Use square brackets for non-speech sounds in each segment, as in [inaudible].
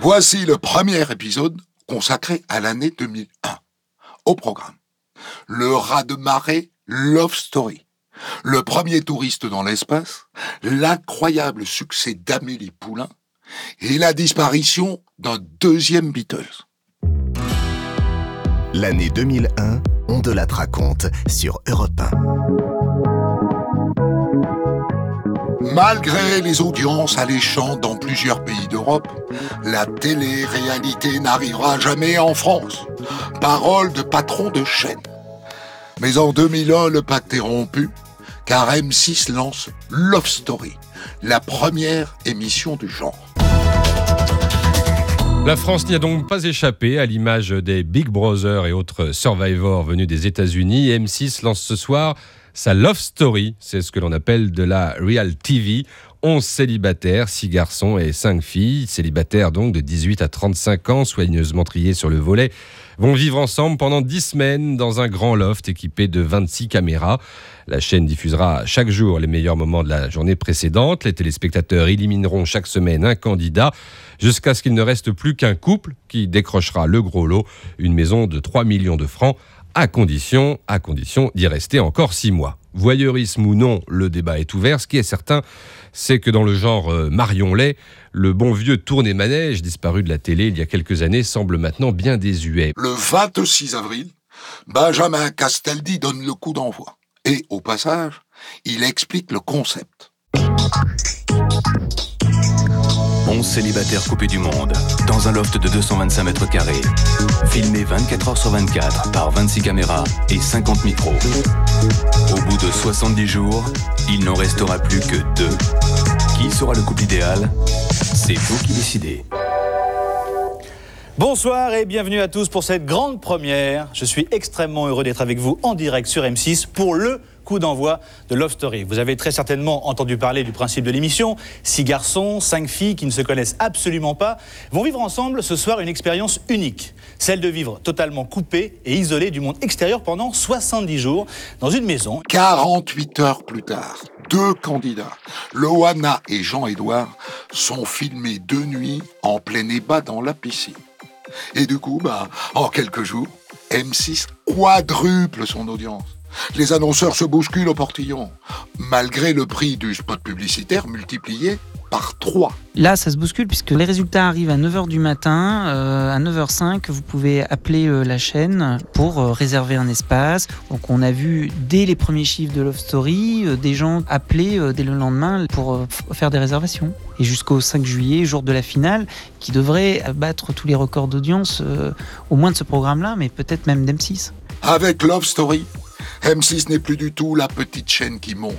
Voici le premier épisode consacré à l'année 2001. Au programme, le rat de marée Love Story, le premier touriste dans l'espace, l'incroyable succès d'Amélie Poulain et la disparition d'un deuxième Beatles. L'année 2001, on de la raconte sur Europe 1. Malgré les audiences alléchantes dans plusieurs pays d'Europe, la télé-réalité n'arrivera jamais en France. Parole de patron de chaîne. Mais en 2001, le pacte est rompu, car M6 lance Love Story, la première émission du genre. La France n'y a donc pas échappé à l'image des Big Brother et autres Survivors venus des États-Unis. M6 lance ce soir sa Love Story, c'est ce que l'on appelle de la Real TV. 11 célibataires, 6 garçons et 5 filles, célibataires donc de 18 à 35 ans, soigneusement triés sur le volet, vont vivre ensemble pendant 10 semaines dans un grand loft équipé de 26 caméras. La chaîne diffusera chaque jour les meilleurs moments de la journée précédente. Les téléspectateurs élimineront chaque semaine un candidat jusqu'à ce qu'il ne reste plus qu'un couple qui décrochera le gros lot, une maison de 3 millions de francs à condition, à condition d'y rester encore six mois. Voyeurisme ou non, le débat est ouvert. Ce qui est certain, c'est que dans le genre euh, Marion Lay, le bon vieux tourné manège disparu de la télé il y a quelques années semble maintenant bien désuet. Le 26 avril, Benjamin Castaldi donne le coup d'envoi. Et au passage, il explique le concept. 11 célibataires coupés du monde, dans un loft de 225 mètres carrés, filmé 24 heures sur 24 par 26 caméras et 50 micros. Au bout de 70 jours, il n'en restera plus que deux. Qui sera le couple idéal? C'est vous qui décidez. Bonsoir et bienvenue à tous pour cette grande première. Je suis extrêmement heureux d'être avec vous en direct sur M6 pour le d'envoi de Love Story. Vous avez très certainement entendu parler du principe de l'émission. Six garçons, cinq filles qui ne se connaissent absolument pas vont vivre ensemble ce soir une expérience unique. Celle de vivre totalement coupés et isolés du monde extérieur pendant 70 jours dans une maison. 48 heures plus tard, deux candidats, Loana et Jean-Édouard, sont filmés de nuit en plein ébat dans la piscine. Et du coup, bah, en quelques jours, M6 quadruple son audience. Les annonceurs se bousculent au portillon, malgré le prix du spot publicitaire multiplié par 3. Là, ça se bouscule puisque les résultats arrivent à 9h du matin. Euh, à 9h05, vous pouvez appeler euh, la chaîne pour euh, réserver un espace. Donc, on a vu dès les premiers chiffres de Love Story des gens appeler dès le lendemain pour faire des réservations. Et jusqu'au 5 juillet, jour de la finale, qui devrait battre tous les records d'audience, au moins de ce programme-là, mais peut-être même d'M6. Avec Love Story, M6 n'est plus du tout la petite chaîne qui monte.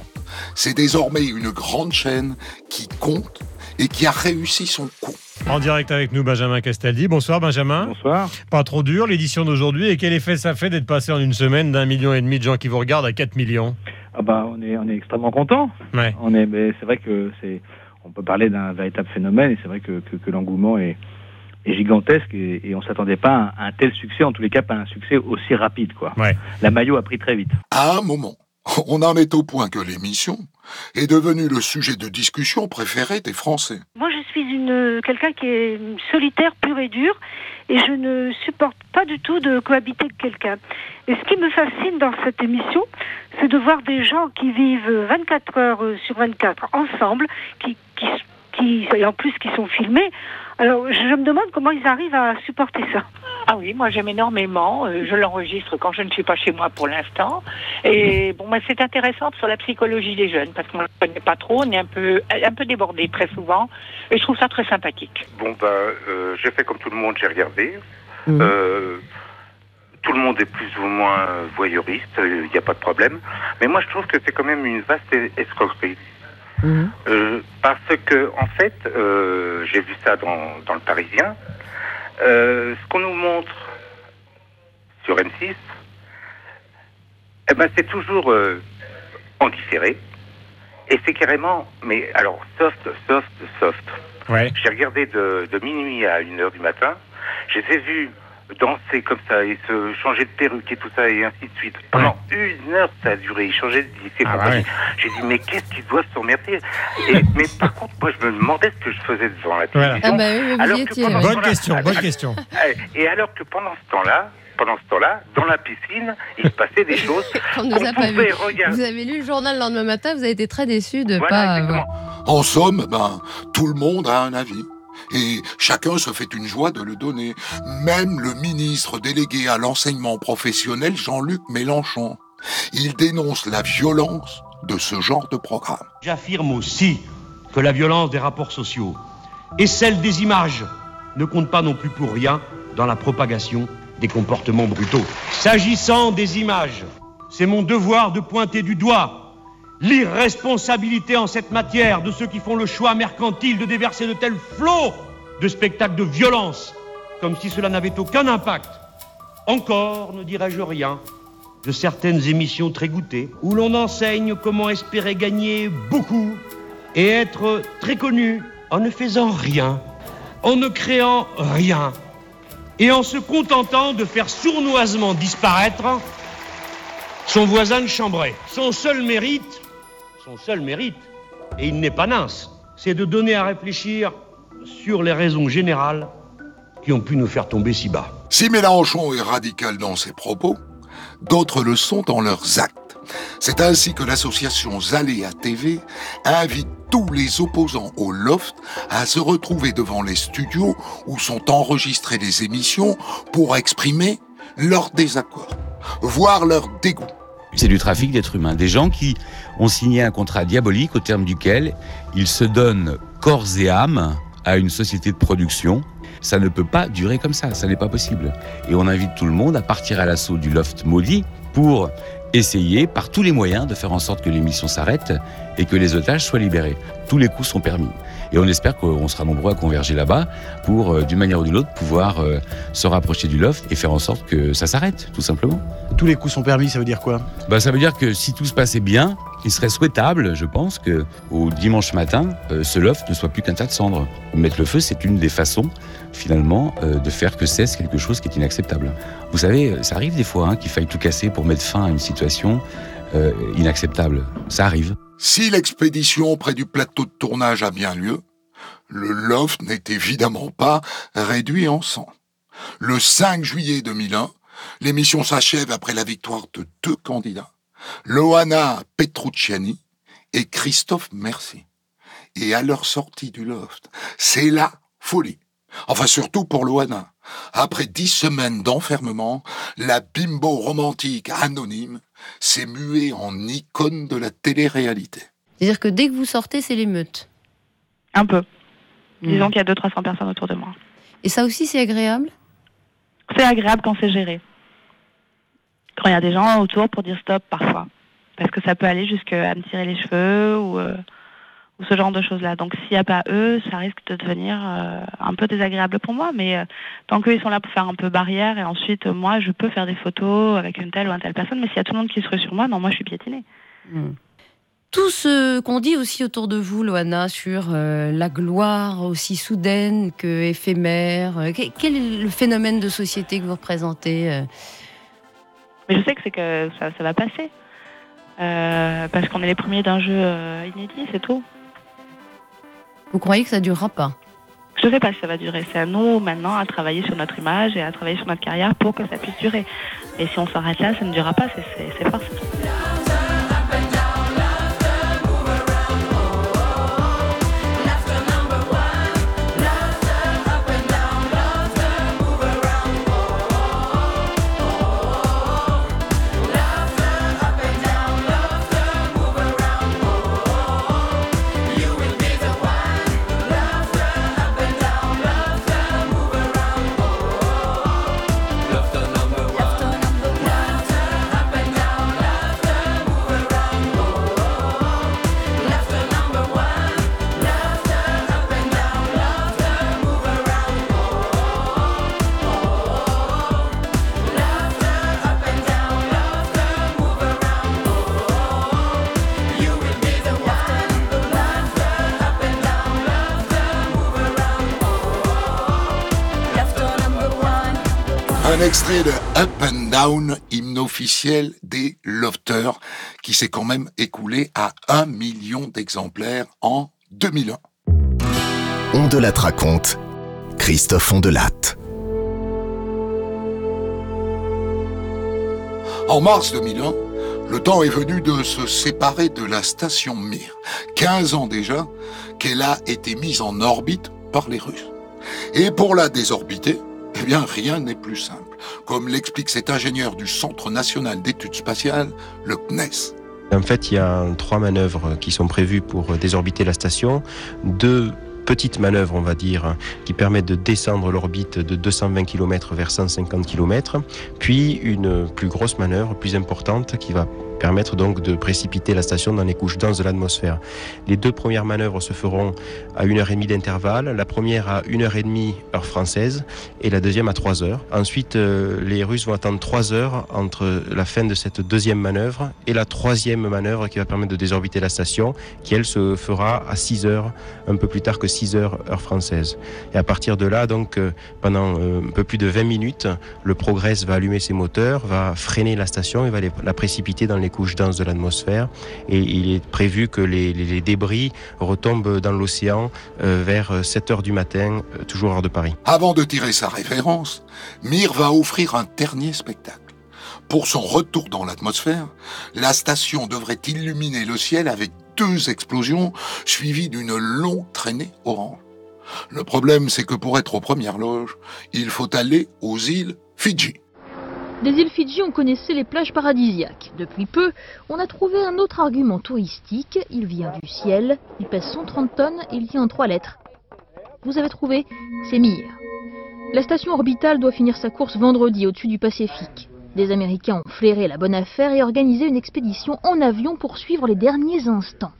C'est désormais une grande chaîne qui compte et qui a réussi son coup. En direct avec nous, Benjamin Castaldi. Bonsoir, Benjamin. Bonsoir. Pas trop dur, l'édition d'aujourd'hui. Et quel effet ça fait d'être passé en une semaine d'un million et demi de gens qui vous regardent à 4 millions? Ah bah, on, est, on est extrêmement content. Ouais. On est, mais c'est vrai que c'est, on peut parler d'un véritable phénomène et c'est vrai que, que, l'engouement est, est, gigantesque et, et on s'attendait pas à un, tel succès, en tous les cas pas un succès aussi rapide. Quoi. Ouais. La maillot a pris très vite. À un moment, [laughs] on en est au point que l'émission est devenue le sujet de discussion préféré des Français. Moi, je suis une quelqu'un qui est solitaire, pur et dur, et je ne supporte pas du tout de cohabiter avec quelqu'un. Et ce qui me fascine dans cette émission, c'est de voir des gens qui vivent 24 heures sur 24 ensemble, qui, qui, qui et en plus qui sont filmés. Alors, je me demande comment ils arrivent à supporter ça. Ah oui, moi j'aime énormément. Euh, je l'enregistre quand je ne suis pas chez moi pour l'instant. Et bon, bah, c'est intéressant sur la psychologie des jeunes parce qu'on ne connaît pas trop, on est un peu, un peu débordé très souvent. Et je trouve ça très sympathique. Bon, bah, euh, j'ai fait comme tout le monde, j'ai regardé. Euh, tout le monde est plus ou moins voyeuriste, il n'y a pas de problème. Mais moi je trouve que c'est quand même une vaste escroquerie. Euh, parce que, en fait, euh, j'ai vu ça dans, dans le Parisien. Euh, ce qu'on nous montre sur M6, eh ben, c'est toujours en différé. Et c'est carrément, mais alors, soft, soft, soft. Ouais. J'ai regardé de, de minuit à 1h du matin. Je les ai vus danser comme ça et se changer de perruque et tout ça et ainsi de suite. Pendant une heure, ça a duré. Ils changeaient de lycée. Ah ouais. J'ai dit, mais qu'est-ce qu'ils doivent s'emmerder? Mais par contre, moi, je me demandais ce que je faisais devant la Voilà. télévision. Ah bah oui, mais vous Alors que étiez. pendant ouais. Bonne question, bonne question. [laughs] Et alors que pendant ce temps-là, pendant ce temps-là, dans la piscine, il se passait des choses [laughs] On qu'on nous a pas pouvait vu. regarder. Vous avez lu le journal le lendemain matin, vous avez été très déçu de Voilà, pas. exactement. En somme, ben, tout le monde a un avis. Et chacun se fait une joie de le donner. Même le ministre délégué à l'enseignement professionnel, Jean-Luc Mélenchon. Il dénonce la violence de ce genre de programme. J'affirme aussi que la violence des rapports sociaux et celle des images ne compte pas non plus pour rien dans la propagation des comportements brutaux. S'agissant des images, c'est mon devoir de pointer du doigt l'irresponsabilité en cette matière de ceux qui font le choix mercantile de déverser de tels flots de spectacles de violence, comme si cela n'avait aucun impact. Encore ne dirais-je rien de certaines émissions très goûtées, où l'on enseigne comment espérer gagner beaucoup et être très connu en ne faisant rien, en ne créant rien, et en se contentant de faire sournoisement disparaître son voisin de chambrée. Son seul mérite, son seul mérite, et il n'est pas mince, c'est de donner à réfléchir sur les raisons générales qui ont pu nous faire tomber si bas. Si Mélenchon est radical dans ses propos, d'autres le sont dans leurs actes. C'est ainsi que l'association Zaléa TV invite tous les opposants au loft à se retrouver devant les studios où sont enregistrées les émissions pour exprimer leur désaccord, voire leur dégoût. C'est du trafic d'êtres humains. Des gens qui ont signé un contrat diabolique au terme duquel ils se donnent corps et âme à une société de production. Ça ne peut pas durer comme ça, ça n'est pas possible. Et on invite tout le monde à partir à l'assaut du loft maudit pour essayer par tous les moyens de faire en sorte que l'émission s'arrête et que les otages soient libérés. Tous les coups sont permis. Et on espère qu'on sera nombreux à converger là-bas pour, euh, d'une manière ou d'une autre, pouvoir euh, se rapprocher du loft et faire en sorte que ça s'arrête, tout simplement. Tous les coups sont permis, ça veut dire quoi? Bah, ça veut dire que si tout se passait bien, il serait souhaitable, je pense, que au dimanche matin, euh, ce loft ne soit plus qu'un tas de cendres. Mettre le feu, c'est une des façons, finalement, euh, de faire que cesse quelque chose qui est inacceptable. Vous savez, ça arrive des fois hein, qu'il faille tout casser pour mettre fin à une situation euh, inacceptable. Ça arrive. Si l'expédition près du plateau de tournage a bien lieu, le loft n'est évidemment pas réduit en sang. Le 5 juillet 2001, l'émission s'achève après la victoire de deux candidats, Loana Petrucciani et Christophe Mercier. Et à leur sortie du loft, c'est la folie. Enfin, surtout pour Loana. Après dix semaines d'enfermement, la bimbo romantique anonyme s'est muée en icône de la télé-réalité. C'est-à-dire que dès que vous sortez, c'est l'émeute. Un peu. Disons qu'il y a 200-300 personnes autour de moi. Et ça aussi, c'est agréable? C'est agréable quand c'est géré. Quand il y a des gens autour pour dire stop parfois. Parce que ça peut aller jusqu'à me tirer les cheveux ou, euh, ou ce genre de choses-là. Donc s'il n'y a pas eux, ça risque de devenir euh, un peu désagréable pour moi. Mais euh, tant qu'eux, ils sont là pour faire un peu barrière et ensuite, moi, je peux faire des photos avec une telle ou une telle personne. Mais s'il y a tout le monde qui se rue sur moi, non, moi, je suis piétinée. Tout ce qu'on dit aussi autour de vous, Loana, sur euh, la gloire aussi soudaine que éphémère, euh, que- quel est le phénomène de société que vous représentez euh Mais je sais que c'est que ça, ça va passer. Euh, parce qu'on est les premiers d'un jeu euh, inédit, c'est tout. Vous croyez que ça durera pas? Je ne sais pas si ça va durer. C'est à nous maintenant à travailler sur notre image et à travailler sur notre carrière pour que ça puisse durer. Et si on s'arrête là, ça ne durera pas, c'est- c'est extrait de Up and Down, hymne officiel des Lofters, qui s'est quand même écoulé à un million d'exemplaires en 2001. On de la raconte, Christophe Ondelat. En mars 2001, le temps est venu de se séparer de la station Mir. 15 ans déjà qu'elle a été mise en orbite par les Russes. Et pour la désorbiter, eh bien rien n'est plus simple, comme l'explique cet ingénieur du Centre national d'études spatiales, le CNES. En fait, il y a trois manœuvres qui sont prévues pour désorbiter la station. Deux petites manœuvres, on va dire, qui permettent de descendre l'orbite de 220 km vers 150 km, puis une plus grosse manœuvre, plus importante, qui va permettre donc de précipiter la station dans les couches denses de l'atmosphère. Les deux premières manœuvres se feront à 1h30 d'intervalle, la première à 1h30 heure française et la deuxième à 3 heures. Ensuite, euh, les Russes vont attendre 3 heures entre la fin de cette deuxième manœuvre et la troisième manœuvre qui va permettre de désorbiter la station, qui elle se fera à 6 heures, un peu plus tard que 6 heures heure française. Et à partir de là, donc euh, pendant euh, un peu plus de 20 minutes, le Progress va allumer ses moteurs, va freiner la station et va la précipiter dans les couches denses de l'atmosphère. Et il est prévu que les, débris retombent dans l'océan euh, vers 7 heures du matin, euh, toujours hors de Paris. Avant de tirer sa référence, Mir va offrir un dernier spectacle. Pour son retour dans l'atmosphère, la station devrait illuminer le ciel avec deux explosions suivies d'une longue traînée orange. Le problème, c'est que pour être aux premières loges, il faut aller aux îles Fidji. Des îles Fidji, on connaissait les plages paradisiaques. Depuis peu, on a trouvé un autre argument touristique. Il vient du ciel, il pèse 130 tonnes et il tient en trois lettres. Vous avez trouvé C'est Mir. La station orbitale doit finir sa course vendredi au-dessus du Pacifique. Des Américains ont flairé la bonne affaire et organisé une expédition en avion pour suivre les derniers instants.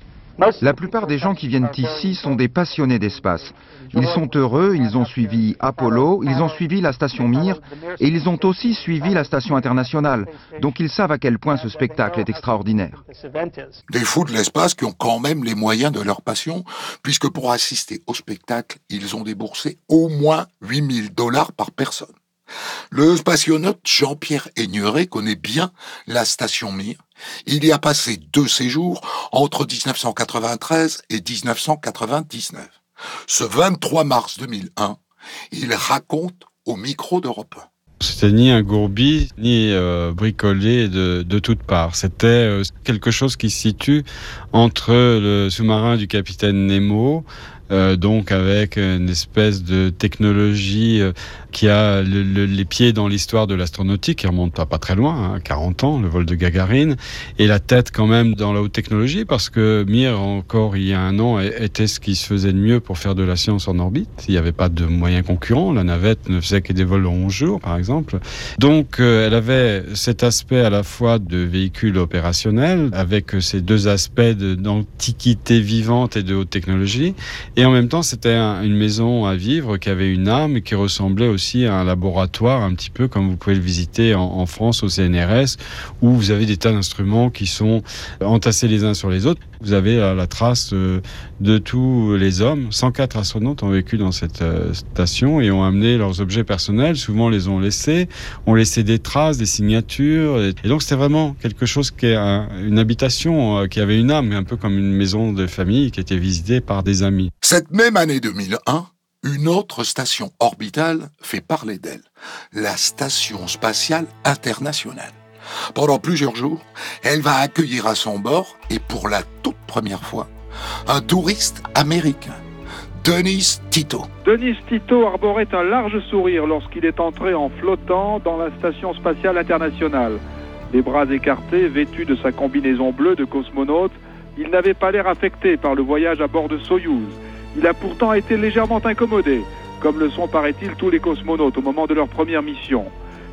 La plupart des gens qui viennent ici sont des passionnés d'espace. Ils sont heureux, ils ont suivi Apollo, ils ont suivi la station Mir et ils ont aussi suivi la station internationale. Donc ils savent à quel point ce spectacle est extraordinaire. Des fous de l'espace qui ont quand même les moyens de leur passion, puisque pour assister au spectacle, ils ont déboursé au moins 8000 dollars par personne. Le spationaute Jean-Pierre Aigneret connaît bien la station Mir. Il y a passé deux séjours entre 1993 et 1999. Ce 23 mars 2001, il raconte au micro d'Europe 1. C'était ni un gourbi, ni euh, bricolé de, toutes parts. C'était euh, quelque chose qui se situe entre le sous-marin du capitaine Nemo, euh, donc avec une espèce de technologie qui a les pieds dans l'histoire de l'astronautique, qui remonte pas, très loin, hein, 40 ans, le vol de Gagarine, et la tête quand même dans la haute technologie, parce que Mir, encore il y a un an, était ce qui se faisait de mieux pour faire de la science en orbite. Il n'y avait pas de moyens concurrents, la navette ne faisait que des vols de 11 jours, par exemple. Donc euh, elle avait cet aspect à la fois de véhicule opérationnel, avec ces deux aspects d'antiquité vivante et de haute technologie, et en même temps, c'était une maison à vivre qui avait une âme qui ressemblait aussi à un laboratoire, un petit peu comme vous pouvez le visiter en, France au CNRS, où vous avez des tas d'instruments qui sont entassés les uns sur les autres. Vous avez la trace euh, de tous les hommes. 104 astronautes ont vécu dans cette euh, station et ont amené leurs objets personnels. Souvent, les ont laissés, ont laissé des traces, des signatures. Et donc, c'était vraiment quelque chose qui est une habitation, euh, qui avait une âme, un peu comme une maison de famille qui était visitée par des amis. Cette même année 2001, une autre station orbitale fait parler d'elle, la Station spatiale internationale. Pendant plusieurs jours, elle va accueillir à son bord, et pour la toute première fois, un touriste américain, Denis Tito. Denis Tito arborait un large sourire lorsqu'il est entré en flottant dans la Station spatiale internationale. Les bras écartés, vêtu de sa combinaison bleue de cosmonaute, il n'avait pas l'air affecté par le voyage à bord de Soyouz il a pourtant été légèrement incommodé, comme le sont, paraît-il, tous les cosmonautes au moment de leur première mission.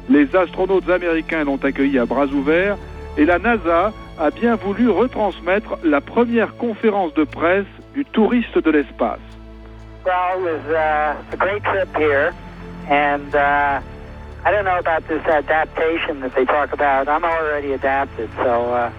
Les astronautes américains l'ont accueilli à bras ouverts et la NASA a bien voulu retransmettre la première conférence de presse du touriste de l'espace. It was uh, a great trip here, and uh, I don't know about this adaptation that they talk about. I'm already adapted, so uh,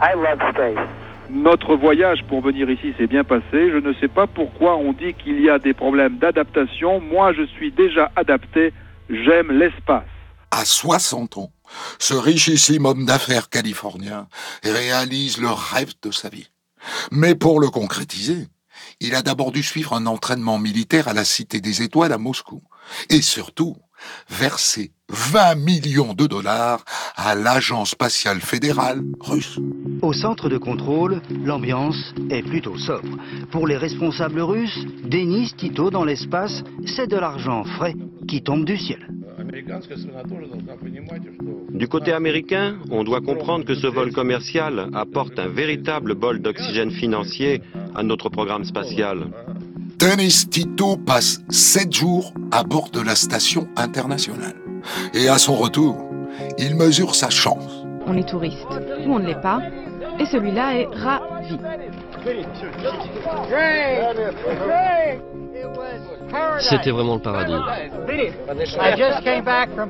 I love space. Notre voyage pour venir ici s'est bien passé. Je ne sais pas pourquoi on dit qu'il y a des problèmes d'adaptation. Moi, je suis déjà adapté. J'aime l'espace. À 60 ans, ce richissime homme d'affaires californien réalise le rêve de sa vie. Mais pour le concrétiser, il a d'abord dû suivre un entraînement militaire à la Cité des Étoiles à Moscou. Et surtout, verser 20 millions de dollars à l'Agence spatiale fédérale russe. Au centre de contrôle, l'ambiance est plutôt sobre. Pour les responsables russes, Denis Tito dans l'espace, c'est de l'argent frais qui tombe du ciel. Du côté américain, on doit comprendre que ce vol commercial apporte un véritable bol d'oxygène financier à notre programme spatial. Denis Tito passe 7 jours à bord de la station internationale. Et à son retour, il mesure sa chance. On est touriste ou on ne l'est pas, et celui-là est ravi. C'était vraiment le paradis.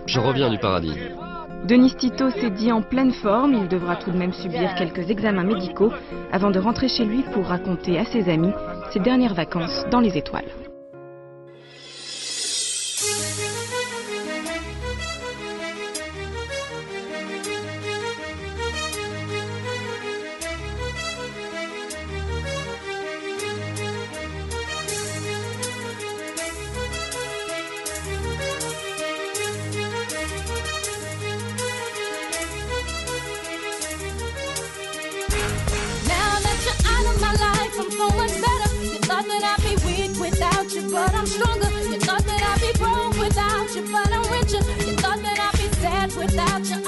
Je reviens du paradis. Denis Tito s'est dit en pleine forme, il devra tout de même subir quelques examens médicaux avant de rentrer chez lui pour raconter à ses amis ses dernières vacances dans les étoiles. Stronger. You thought that I'd be broke without you, but I'm richer. You thought that I'd be sad without you,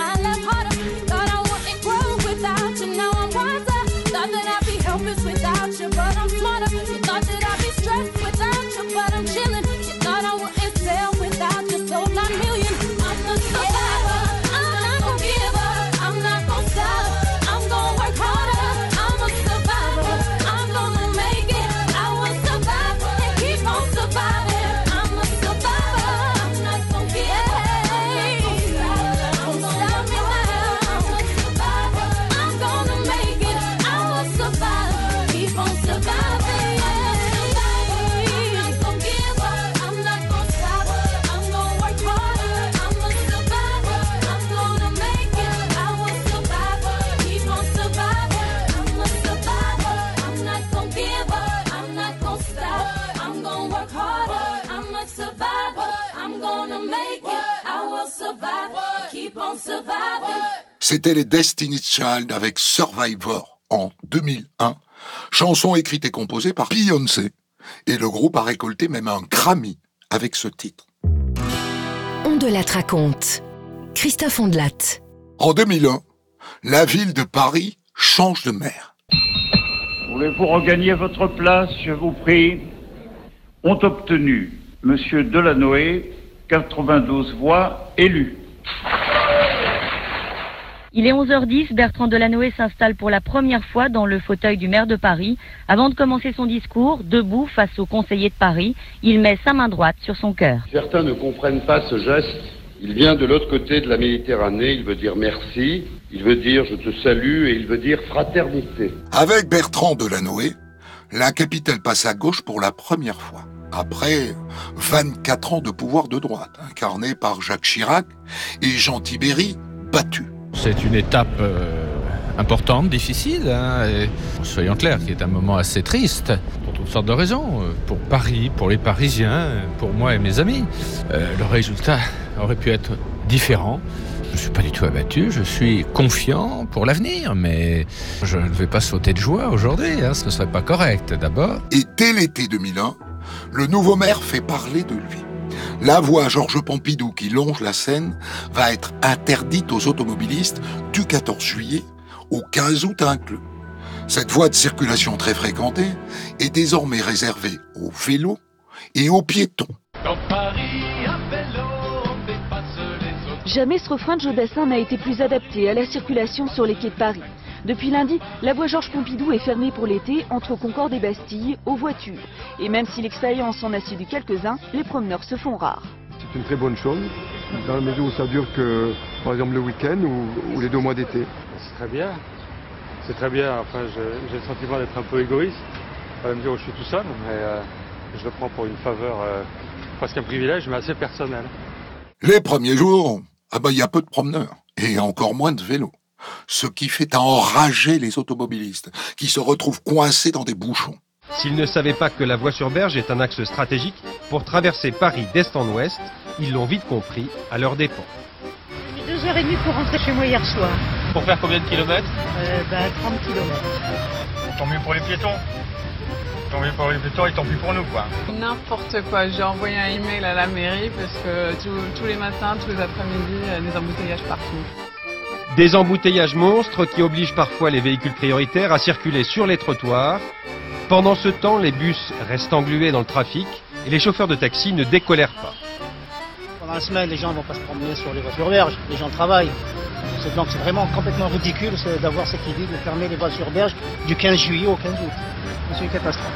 C'était les Destiny's Child avec Survivor en 2001, chanson écrite et composée par Beyoncé. Et le groupe a récolté même un Grammy avec ce titre. On de la raconte. Christophe Ondelat. En 2001, la ville de Paris change de maire. Voulez-vous regagner votre place, je vous prie? Ont obtenu Monsieur Delanoë 92 voix élues. Il est 11h10, Bertrand Delanoë s'installe pour la première fois dans le fauteuil du maire de Paris. Avant de commencer son discours, debout face aux conseillers de Paris, il met sa main droite sur son cœur. Certains ne comprennent pas ce geste. Il vient de l'autre côté de la Méditerranée, il veut dire merci, il veut dire je te salue et il veut dire fraternité. Avec Bertrand Delanoë, la capitale passe à gauche pour la première fois. Après 24 ans de pouvoir de droite, incarné par Jacques Chirac et Jean Tibéry, battu. C'est une étape euh, importante, difficile, hein, et, soyons clairs, qui est un moment assez triste, pour toutes sortes de raisons, euh, pour Paris, pour les Parisiens, pour moi et mes amis. Euh, le résultat aurait pu être différent. Je ne suis pas du tout abattu, je suis confiant pour l'avenir, mais je ne vais pas sauter de joie aujourd'hui, hein, ce ne serait pas correct d'abord. Et dès l'été 2001, le nouveau maire fait parler de lui. La voie Georges Pompidou qui longe la Seine va être interdite aux automobilistes du 14 juillet au 15 août inclus. Cette voie de circulation très fréquentée est désormais réservée aux vélos et aux piétons. Jamais ce refrain de Jodassin n'a été plus adapté à la circulation sur les quais de Paris. Depuis lundi, la voie Georges Pompidou est fermée pour l'été entre Concorde et Bastille aux voitures. Et même si l'expérience en a séduit quelques-uns, les promeneurs se font rares. C'est une très bonne chose, dans la mesure où ça dure que, par exemple, le week-end ou, ou les deux mois d'été. C'est très bien. C'est très bien. Enfin, j'ai le sentiment d'être un peu égoïste, à la mesure où je suis tout seul, mais euh, je le prends pour une faveur, euh, presque un privilège, mais assez personnel. Les premiers jours, ah bah, il y a peu de promeneurs et encore moins de vélos. Ce qui fait enrager les automobilistes, qui se retrouvent coincés dans des bouchons. S'ils ne savaient pas que la voie sur berge est un axe stratégique pour traverser Paris d'est en ouest, ils l'ont vite compris à leurs dépens. J'ai mis deux heures et demie pour rentrer chez moi hier soir. Pour faire combien de kilomètres Euh, bah, 30 kilomètres. Tant mieux pour les piétons. Tant mieux pour les piétons et tant pis pour nous, quoi. N'importe quoi. J'ai envoyé un email à la mairie parce que tous- tous les matins, tous les après-midi, il y a des embouteillages partout. Des embouteillages monstres qui obligent parfois les véhicules prioritaires à circuler sur les trottoirs. Pendant ce temps, les bus restent englués dans le trafic et les chauffeurs de taxi ne décolèrent pas. Pendant la semaine, les gens ne vont pas se promener sur les voitures berges, les gens travaillent. C'est donc c'est vraiment complètement ridicule c'est d'avoir cette idée de fermer les voitures berges du 15 juillet au 15 août. C'est une catastrophe.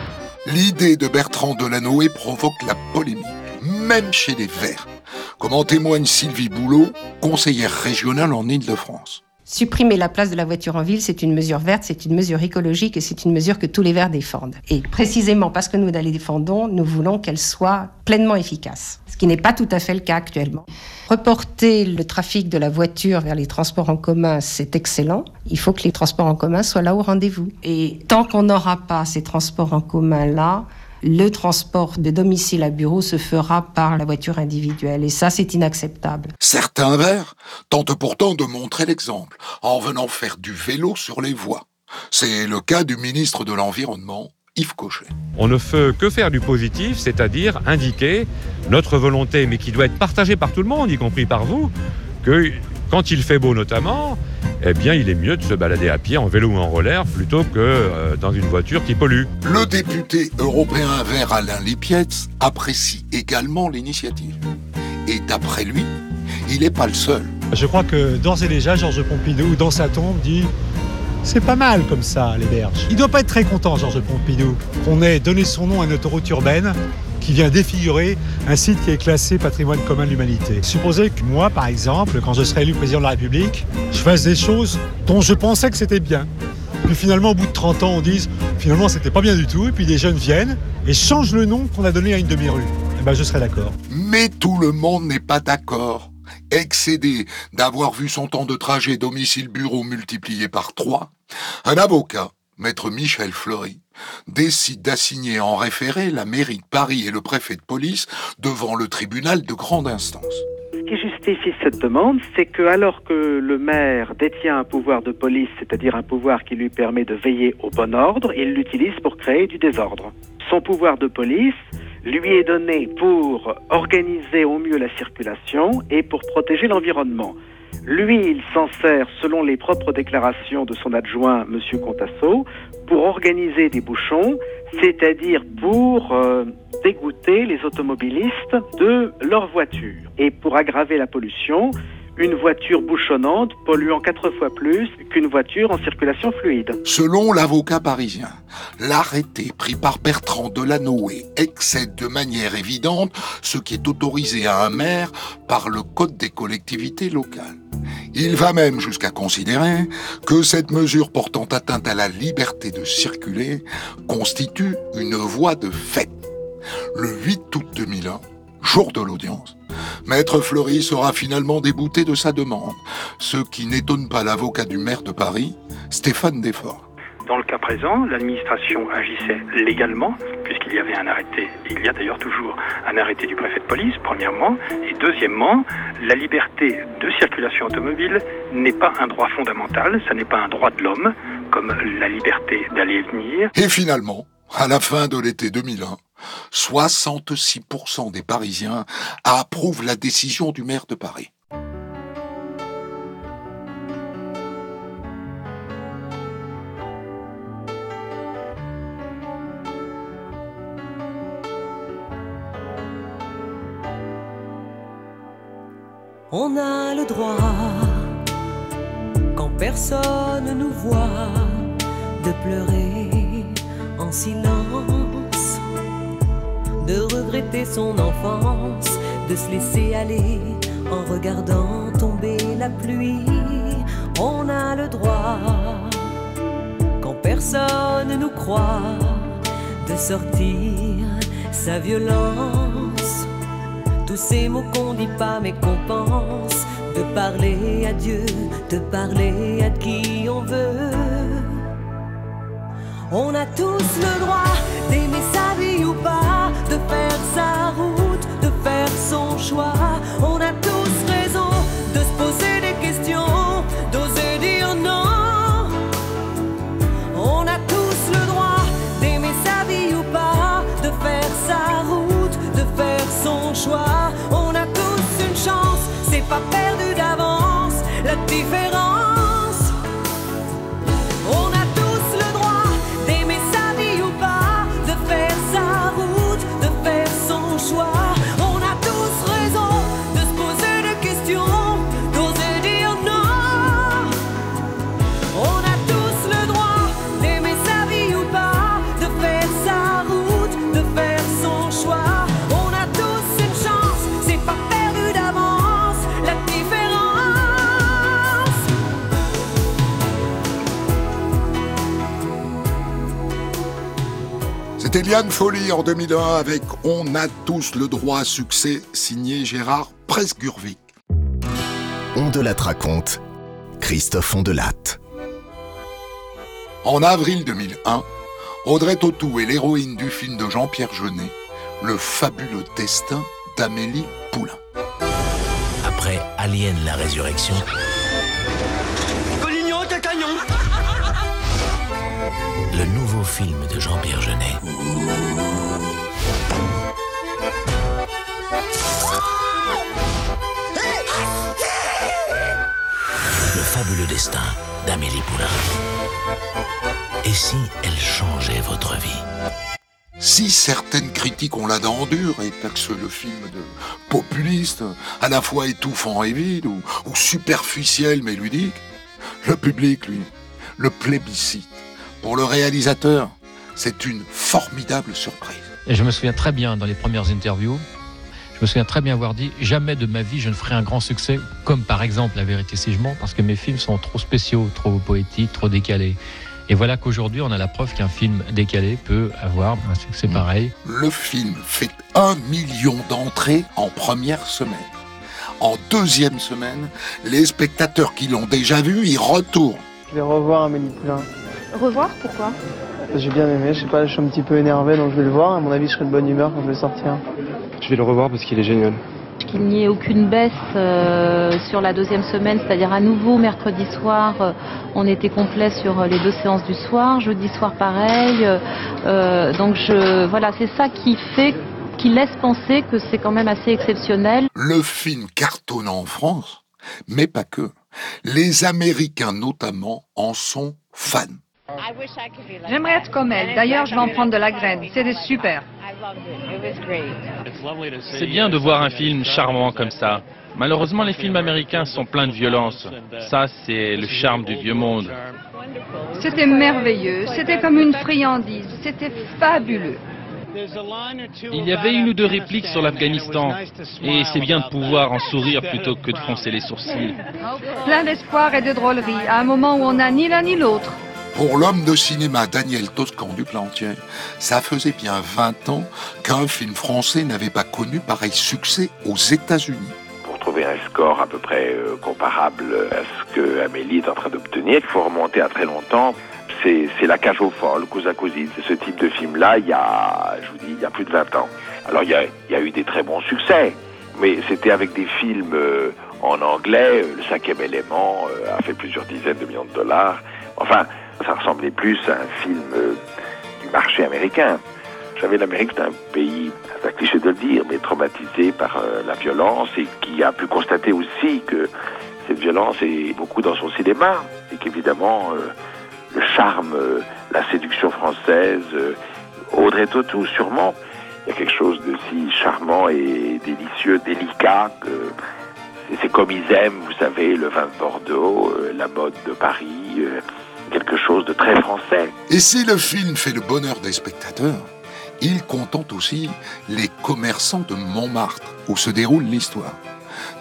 L'idée de Bertrand Delanoë provoque la polémique, même chez les Verts, comme en témoigne Sylvie Boulot, conseillère régionale en Île-de-France. Supprimer la place de la voiture en ville, c'est une mesure verte, c'est une mesure écologique et c'est une mesure que tous les Verts défendent. Et précisément parce que nous la défendons, nous voulons qu'elle soit pleinement efficace, ce qui n'est pas tout à fait le cas actuellement. Reporter le trafic de la voiture vers les transports en commun, c'est excellent. Il faut que les transports en commun soient là au rendez-vous. Et tant qu'on n'aura pas ces transports en commun-là, le transport de domicile à bureau se fera par la voiture individuelle. Et ça, c'est inacceptable. Certains Verts tentent pourtant de montrer l'exemple en venant faire du vélo sur les voies. C'est le cas du ministre de l'Environnement, Yves Cochet. On ne fait que faire du positif, c'est-à-dire indiquer notre volonté, mais qui doit être partagée par tout le monde, y compris par vous, que quand il fait beau notamment, eh bien il est mieux de se balader à pied, en vélo ou en roller, plutôt que euh, dans une voiture qui pollue. Le député européen vert Alain Lipietz apprécie également l'initiative. Et d'après lui, il n'est pas le seul. Je crois que d'ores et déjà, Georges Pompidou, dans sa tombe, dit c'est pas mal comme ça, les berges. Il doit pas être très content, Georges Pompidou, qu'on ait donné son nom à une autoroute urbaine qui vient défigurer un site qui est classé patrimoine commun de l'humanité. Supposez que moi, par exemple, quand je serai élu président de la République, je fasse des choses dont je pensais que c'était bien. Puis finalement, au bout de 30 ans, on dise finalement c'était pas bien du tout, et puis des jeunes viennent et changent le nom qu'on a donné à une demi-rue. Eh ben, je serai d'accord. Mais tout le monde n'est pas d'accord. Excédé d'avoir vu son temps de trajet domicile-bureau multiplié par trois, un avocat, maître Michel Fleury, décide d'assigner en référé la mairie de Paris et le préfet de police devant le tribunal de grande instance. Ce qui justifie cette demande, c'est que alors que le maire détient un pouvoir de police, c'est-à-dire un pouvoir qui lui permet de veiller au bon ordre, il l'utilise pour créer du désordre. Son pouvoir de police lui est donné pour organiser au mieux la circulation et pour protéger l'environnement. Lui, il s'en sert, selon les propres déclarations de son adjoint, M. Contasso, pour organiser des bouchons, c'est-à-dire pour euh, dégoûter les automobilistes de leur voiture. Et pour aggraver la pollution, une voiture bouchonnante polluant quatre fois plus qu'une voiture en circulation fluide. Selon l'avocat parisien, l'arrêté pris par Bertrand Delanoë excède de manière évidente ce qui est autorisé à un maire par le Code des collectivités locales. Il va même jusqu'à considérer que cette mesure portant atteinte à la liberté de circuler constitue une voie de fait. Le 8 août 2001, jour de l'audience, Maître Fleury sera finalement débouté de sa demande, ce qui n'étonne pas l'avocat du maire de Paris, Stéphane Desforts. Dans le cas présent, l'administration agissait légalement, puisqu'il y avait un arrêté, il y a d'ailleurs toujours un arrêté du préfet de police, premièrement, et deuxièmement, la liberté de circulation automobile n'est pas un droit fondamental, ça n'est pas un droit de l'homme, comme la liberté d'aller et venir. Et finalement, à la fin de l'été 2001, 66% des Parisiens approuvent la décision du maire de Paris. On a le droit, quand personne nous voit, de pleurer en silence, de regretter son enfance, de se laisser aller en regardant tomber la pluie. On a le droit, quand personne nous croit, de sortir sa violence tous ces mots qu'on dit pas mais qu'on pense, de parler à Dieu, de parler à qui on veut. On a tous le droit d'aimer sa route, de faire son choix. On a tous raison de se poser des questions, d'oser dire non. On a tous le droit d'aimer sa vie ou pas, de faire sa route, de faire son choix. On a tous une chance, c'est pas perdu d'avance. La différence. C'était Liane Folly en 2001 avec On a tous le droit à succès, signé Gérard Presgurvic. On de la raconte, Christophe Ondelatte. En avril 2001, Audrey Tautou est l'héroïne du film de Jean-Pierre Jeunet, Le fabuleux destin d'Amélie Poulain. Après Alien la résurrection, film de Jean-Pierre Jeunet. Le fabuleux destin d'Amélie Poulain. Et si elle changeait votre vie? Si certaines critiques ont la dent dure et taxent le film de populiste, à la fois étouffant et vide, ou, ou superficiel mais ludique, le public, lui, le plébiscite. Pour le réalisateur, c'est une formidable surprise. Et je me souviens très bien dans les premières interviews, je me souviens très bien avoir dit jamais de ma vie je ne ferai un grand succès, comme par exemple La vérité si je mens, parce que mes films sont trop spéciaux, trop poétiques, trop décalés. Et voilà qu'aujourd'hui on a la preuve qu'un film décalé peut avoir un succès pareil. Le film fait un million d'entrées en première semaine. En deuxième semaine, les spectateurs qui l'ont déjà vu y retournent. Je vais revoir Amélie Poulain. Revoir Pourquoi? J'ai bien aimé, je sais pas, je suis un petit peu énervé donc je vais le voir. À mon avis, je serai de bonne humeur quand je vais sortir. Je vais le revoir parce qu'il est génial. Qu'il n'y ait aucune baisse euh, sur la deuxième semaine, c'est-à-dire à nouveau mercredi soir, euh, on était complet sur euh, les deux séances du soir, jeudi soir pareil. euh, donc je, voilà, c'est ça qui fait, qui laisse penser que c'est quand même assez exceptionnel. Le film cartonne en France, mais pas que. Les Américains notamment en sont fans. J'aimerais être comme elle. D'ailleurs, je vais en prendre de la graine. C'était super. C'est bien de voir un film charmant comme ça. Malheureusement, les films américains sont pleins de violence. Ça, c'est le charme du vieux monde. C'était merveilleux. C'était comme une friandise. C'était fabuleux. Il y avait une ou deux répliques sur l'Afghanistan. Et c'est bien de pouvoir en sourire plutôt que de froncer les sourcils. Plein d'espoir et de drôlerie, à un moment où on n'a ni l'un ni l'autre. Pour l'homme de cinéma Daniel Toscan du Plantier, ça faisait bien 20 ans qu'un film français n'avait pas connu pareil succès aux États-Unis. Pour trouver un score à peu près euh, comparable à ce que Amélie est en train d'obtenir, il faut remonter à très longtemps. C'est La Cage aux Folles, Cousine. C'est ce type de film-là, il y a, je vous dis, il y a plus de 20 ans. Alors, il y a, eu des très bons succès, mais c'était avec des films euh, en anglais. Le cinquième élément euh, a fait plusieurs dizaines de millions de dollars. Enfin, ça ressemblait plus à un film euh, du marché américain. Vous l'Amérique, c'est un pays, c'est cliché de le dire, mais traumatisé par euh, la violence et qui a pu constater aussi que cette violence est beaucoup dans son cinéma et qu'évidemment, euh, le charme, la séduction française, Audrey Tautou sûrement, il y a quelque chose de si charmant et délicieux, délicat que c'est- comme ils aiment, vous savez, le vin de Bordeaux, la mode de Paris, quelque chose de très français. Et si le film fait le bonheur des spectateurs, il contente aussi les commerçants de Montmartre, où se déroule l'histoire.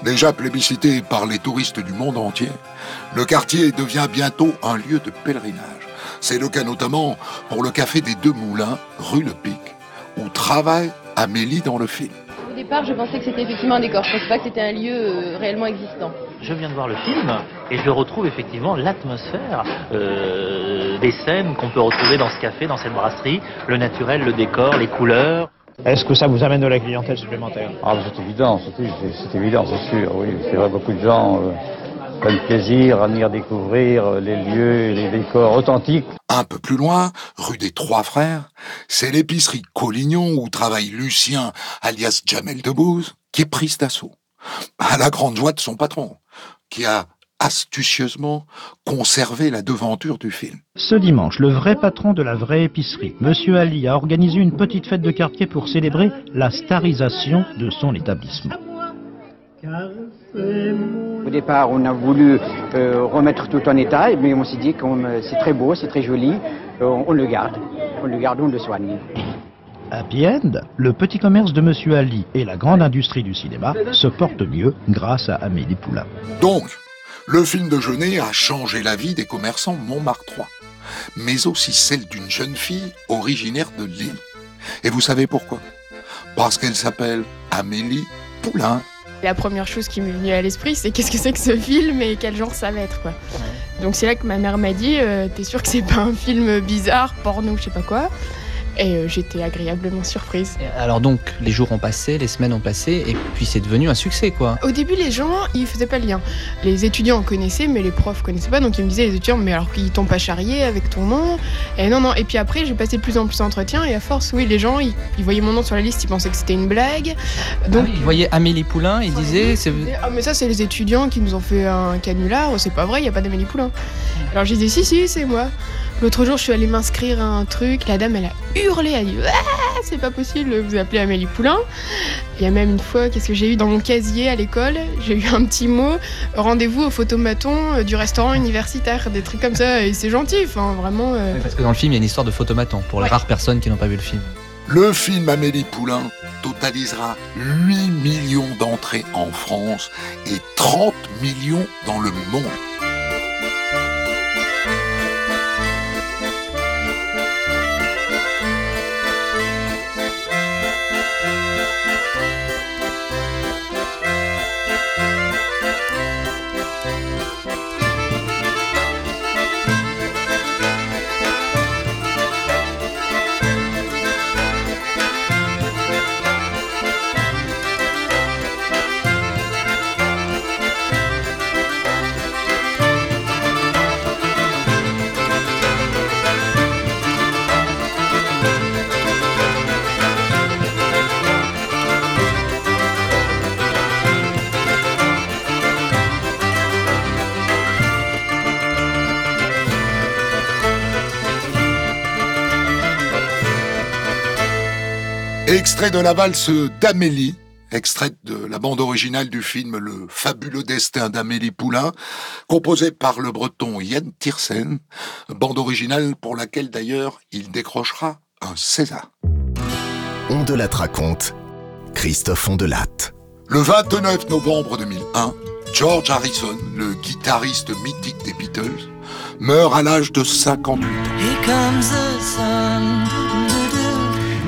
Déjà plébiscité par les touristes du monde entier, le quartier devient bientôt un lieu de pèlerinage. C'est le cas notamment pour le café des Deux Moulins, rue Le Pic, où travaille Amélie dans le film. Au départ, je pensais que c'était effectivement un décor. Je pensais pas que c'était un lieu euh, réellement existant. Je viens de voir le film et je retrouve effectivement l'atmosphère euh, des scènes qu'on peut retrouver dans ce café, dans cette brasserie, le naturel, le décor, les couleurs. Est-ce que ça vous amène de la clientèle supplémentaire? Ah, c'est évident, c'est évident, c'est sûr, oui. C'est vrai, beaucoup de gens euh, prennent plaisir à venir découvrir euh, les lieux, les décors authentiques. Un peu plus loin, rue des Trois Frères, c'est l'épicerie Collignon où travaille Lucien, alias Jamel Debbouze, qui est prise d'assaut. À la grande joie de son patron, qui a astucieusement conservé la devanture du film. Ce dimanche, le vrai patron de la vraie épicerie, Monsieur Ali, a organisé une petite fête de quartier pour célébrer la starisation de son établissement. Au départ, on a voulu euh, remettre tout en état, mais on s'est dit que c'est très beau, c'est très joli, euh, on le garde. On le garde, on le soigne. Happy End, le petit commerce de Monsieur Ali et la grande industrie du cinéma se portent mieux grâce à Amélie Poulain. Donc, le film de Jeunet a changé la vie des commerçants montmartrois, mais aussi celle d'une jeune fille originaire de Lille. Et vous savez pourquoi? Parce qu'elle s'appelle Amélie Poulain. La première chose qui m'est venue à l'esprit, c'est qu'est-ce que c'est que ce film et quel genre ça va être quoi. Donc c'est là que ma mère m'a dit, euh, t'es sûr que c'est pas un film bizarre, porno, je sais pas quoi? Et euh, j'étais agréablement surprise. Alors donc, les jours ont passé, les semaines ont passé, et puis c'est devenu un succès, quoi. Au début, les gens, ils faisaient pas le lien. Les étudiants en connaissaient, mais les profs connaissaient pas. Donc ils me disaient, les étudiants, mais alors qu'ils t'ont pas charrié avec ton nom? Et non, non. Et puis après, j'ai passé de plus en plus d'entretiens, et à force, oui, les gens, ils, ils voyaient mon nom sur la liste, ils pensaient que c'était une blague. Donc, Ils voyaient Amélie Poulain, ils disaient... c'est- ah, mais ça, c'est les étudiants qui nous ont fait un canular. C'est pas vrai, il y a pas d'Amélie Poulain. Alors j'ai dit, si, si, c'est moi. L'autre jour, je suis allée m'inscrire à un truc. La dame, elle a hurlé. Elle a dit, ah, c'est pas possible, vous appelez Amélie Poulain. Il y a même une fois, qu'est-ce que j'ai eu dans mon casier à l'école? J'ai eu un petit mot rendez-vous au photomaton euh, du restaurant universitaire, des trucs comme ça. Et c'est gentil, enfin, vraiment. euh, Parce que dans le film, il y a une histoire de photomaton, pour les rares personnes qui n'ont pas vu le film. Le film Amélie Poulain totalisera 8 millions d'entrées en France et 30 millions dans le monde. Extrait de la valse d'Amélie, extrait de la bande originale du film Le fabuleux destin d'Amélie Poulain, composé par le breton Yann Tiersen, bande originale pour laquelle d'ailleurs il décrochera un César. On de la raconte, Christophe Ondelatte. Le 29 novembre 2001, George Harrison, le guitariste mythique des Beatles, meurt à l'âge de 58 ans.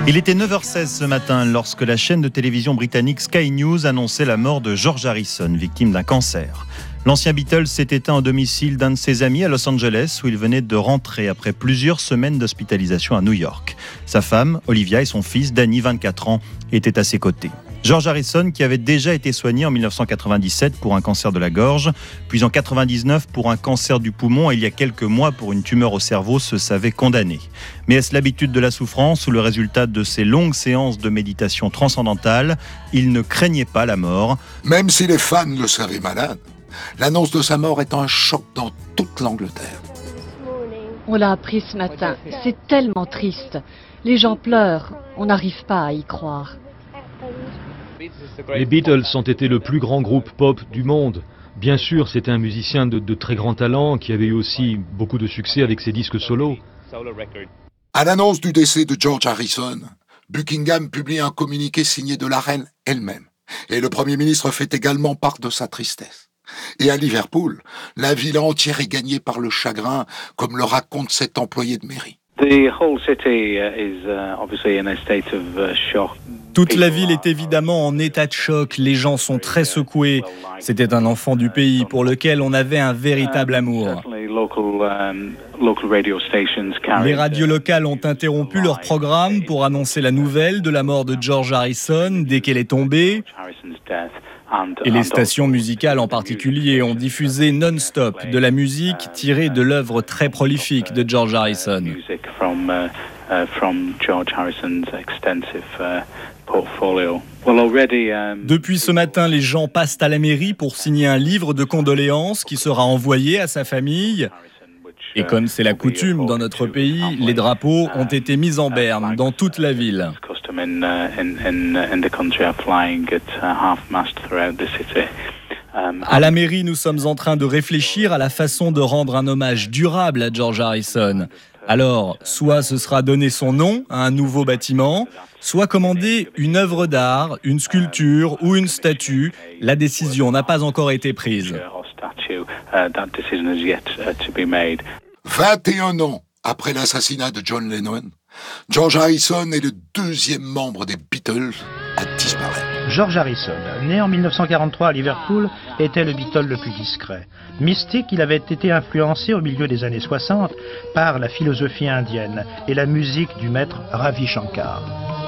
Il était 9h16 ce matin lorsque la chaîne de télévision britannique Sky News annonçait la mort de George Harrison, victime d'un cancer. L'ancien Beatles s'est éteint au domicile d'un de ses amis à Los Angeles où il venait de rentrer après plusieurs semaines d'hospitalisation à New York. Sa femme, Olivia, et son fils, Danny, 24 ans, étaient à ses côtés. George Harrison, qui avait déjà été soigné en 1997 pour un cancer de la gorge, puis en 99 pour un cancer du poumon et il y a quelques mois pour une tumeur au cerveau, se savait condamné. Mais est-ce l'habitude de la souffrance ou le résultat de ces longues séances de méditation transcendantale Il ne craignait pas la mort. Même si les fans le savaient malade, l'annonce de sa mort est un choc dans toute l'Angleterre. On l'a appris ce matin. C'est tellement triste. Les gens pleurent. On n'arrive pas à y croire. Les Beatles ont été le plus grand groupe pop du monde. Bien sûr, c'était un musicien de, de très grand talent qui avait eu aussi beaucoup de succès avec ses disques solos. À l'annonce du décès de George Harrison, Buckingham publie un communiqué signé de la reine elle-même. Et le Premier ministre fait également part de sa tristesse. Et à Liverpool, la ville entière est gagnée par le chagrin, comme le raconte cet employé de mairie. The whole city is obviously in a state of shock. Toute la ville est évidemment en état de choc, les gens sont très secoués. C'était un enfant du pays pour lequel on avait un véritable amour. Les radios locales ont interrompu leur programme pour annoncer la nouvelle de la mort de George Harrison dès qu'elle est tombée. Et les stations musicales en particulier ont diffusé non-stop de la musique tirée de l'œuvre très prolifique de George Harrison. Depuis ce matin, les gens passent à la mairie pour signer un livre de condoléances qui sera envoyé à sa famille. Et comme c'est la coutume dans notre pays, les drapeaux ont été mis en berne dans toute la ville. À la mairie, nous sommes en train de réfléchir à la façon de rendre un hommage durable à George Harrison. Alors, soit ce sera donner son nom à un nouveau bâtiment, soit commander une œuvre d'art, une sculpture ou une statue. La décision n'a pas encore été prise. 21 ans après l'assassinat de John Lennon, George Harrison est le deuxième membre des Beatles à disparaître. George Harrison, né en 1943 à Liverpool, était le Beatle le plus discret. Mystique, il avait été influencé au milieu des années 60 par la philosophie indienne et la musique du maître Ravi Shankar.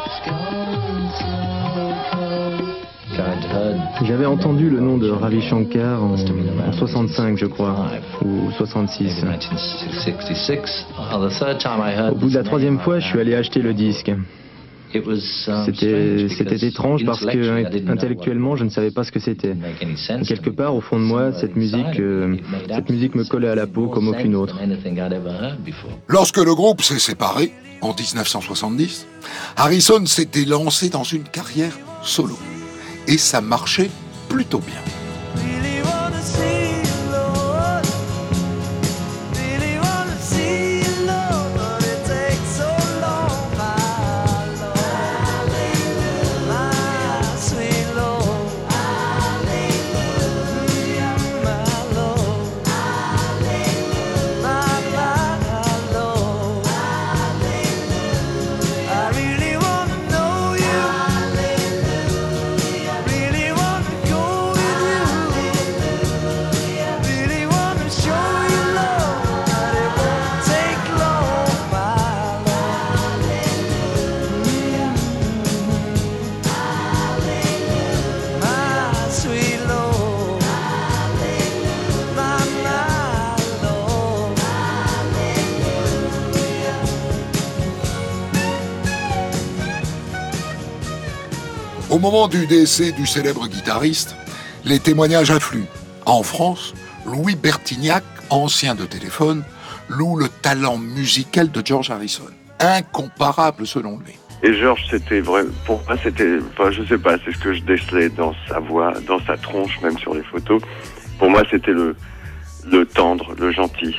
J'avais entendu le nom de Ravi Shankar en, 65, je crois, ou 66. Au bout de la troisième fois, je suis allé acheter le disque. C'était étrange parce que intellectuellement, je ne savais pas ce que c'était. Quelque part, au fond de moi, cette musique, euh, cette musique me collait à la peau comme aucune autre. Lorsque le groupe s'est séparé, en 1970, Harrison s'était lancé dans une carrière solo et ça marchait plutôt bien. Au moment du décès du célèbre guitariste, les témoignages affluent. En France, Louis Bertignac, ancien de téléphone, loue le talent musical de George Harrison. Incomparable selon lui. Et George, c'était vrai, pour moi, c'était, enfin, je sais pas, c'est ce que je décelais dans sa voix, dans sa tronche, même sur les photos. Pour moi, c'était le, le tendre, le gentil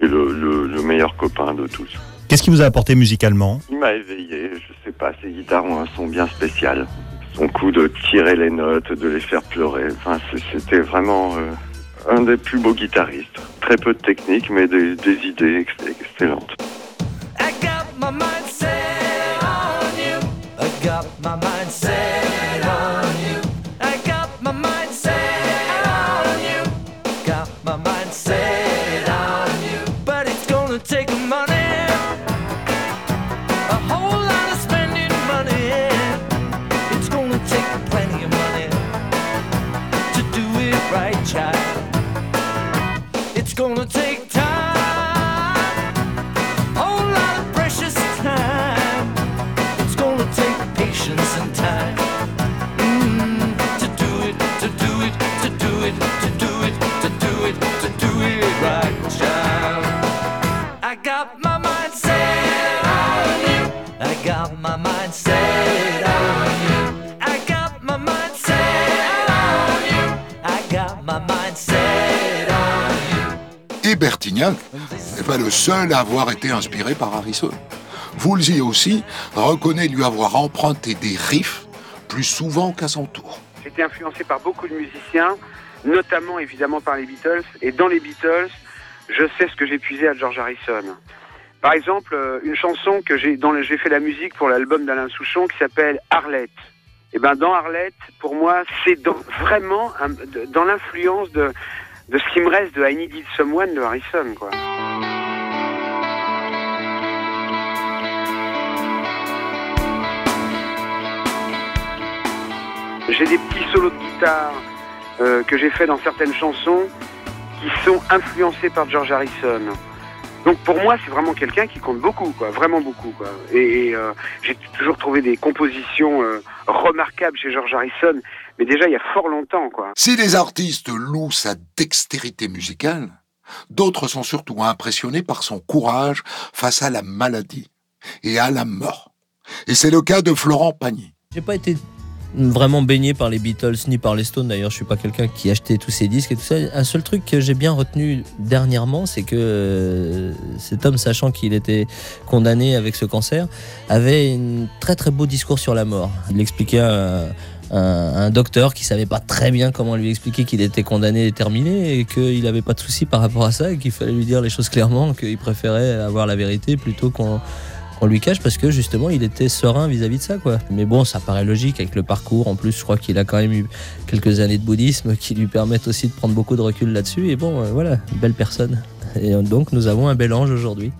et le, le meilleur copain de tous. Qu'est-ce qui vous a apporté musicalement? Il m'a éveillé, je sais pas, ses guitares ont un son bien spécial. Son coup de tirer les notes, de les faire pleurer, c'était vraiment euh, un des plus beaux guitaristes. Très peu de technique, mais des idées excellentes. Et Bertignac n'est pas le seul à avoir été inspiré par Harrison. Woolsey aussi reconnaît lui avoir emprunté des riffs plus souvent qu'à son tour. J'étais influencé par beaucoup de musiciens, notamment évidemment par les Beatles. Et dans les Beatles, je sais ce que j'ai puisé à George Harrison. Par exemple, euh, une chanson que j'ai dont j'ai fait la musique pour l'album d'Alain Souchon qui s'appelle Arlette. Et ben dans Arlette, pour moi, c'est vraiment dans l'influence de, de ce qui me reste de I Need Someone de Harrison, quoi. J'ai des petits solos de guitare euh, que j'ai fait dans certaines chansons qui sont influencés par George Harrison. Donc pour moi, c'est vraiment quelqu'un qui compte beaucoup, quoi, vraiment beaucoup. Quoi. Et, euh, j'ai toujours trouvé des compositions euh, remarquables chez George Harrison, mais déjà il y a fort longtemps. Quoi. Si les artistes louent sa dextérité musicale, d'autres sont surtout impressionnés par son courage face à la maladie et à la mort. Et c'est le cas de Florent Pagny. J'ai pas été vraiment baigné par les Beatles ni par les Stones. D'ailleurs, je suis pas quelqu'un qui achetait tous ces disques et tout ça. Un seul truc que j'ai bien retenu dernièrement, c'est que euh, cet homme, sachant qu'il était condamné avec ce cancer, avait un très très beau discours sur la mort. Il expliquait à, un, docteur qui savait pas très bien comment lui expliquer qu'il était condamné et terminé et qu'il n'avait pas de soucis par rapport à ça et qu'il fallait lui dire les choses clairement, qu'il préférait avoir la vérité plutôt qu'on on lui cache parce que justement il était serein vis-à-vis de ça quoi. Mais bon, ça paraît logique avec le parcours. En plus, je crois qu'il a quand même eu quelques années de bouddhisme qui lui permettent aussi de prendre beaucoup de recul là-dessus. Et bon, euh, voilà, belle personne. Et donc nous avons un bel ange aujourd'hui.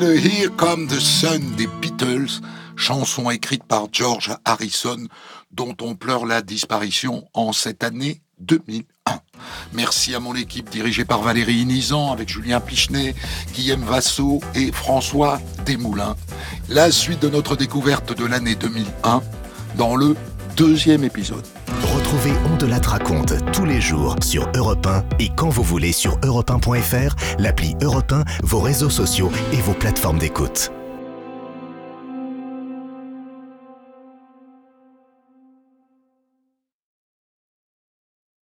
Here Come the Sun des Beatles, chanson écrite par George Harrison, dont on pleure la disparition en cette année 2001. Merci à mon équipe dirigée par Valérie Inizan avec Julien Pichenet, Guillaume Vassot et François Desmoulins. La suite de notre découverte de l'année 2001 dans le deuxième épisode. Retrouvez On de la tous les jours sur Europe 1 et quand vous voulez sur europe1.fr, l'appli Europe 1, vos réseaux sociaux et vos plateformes d'écoute.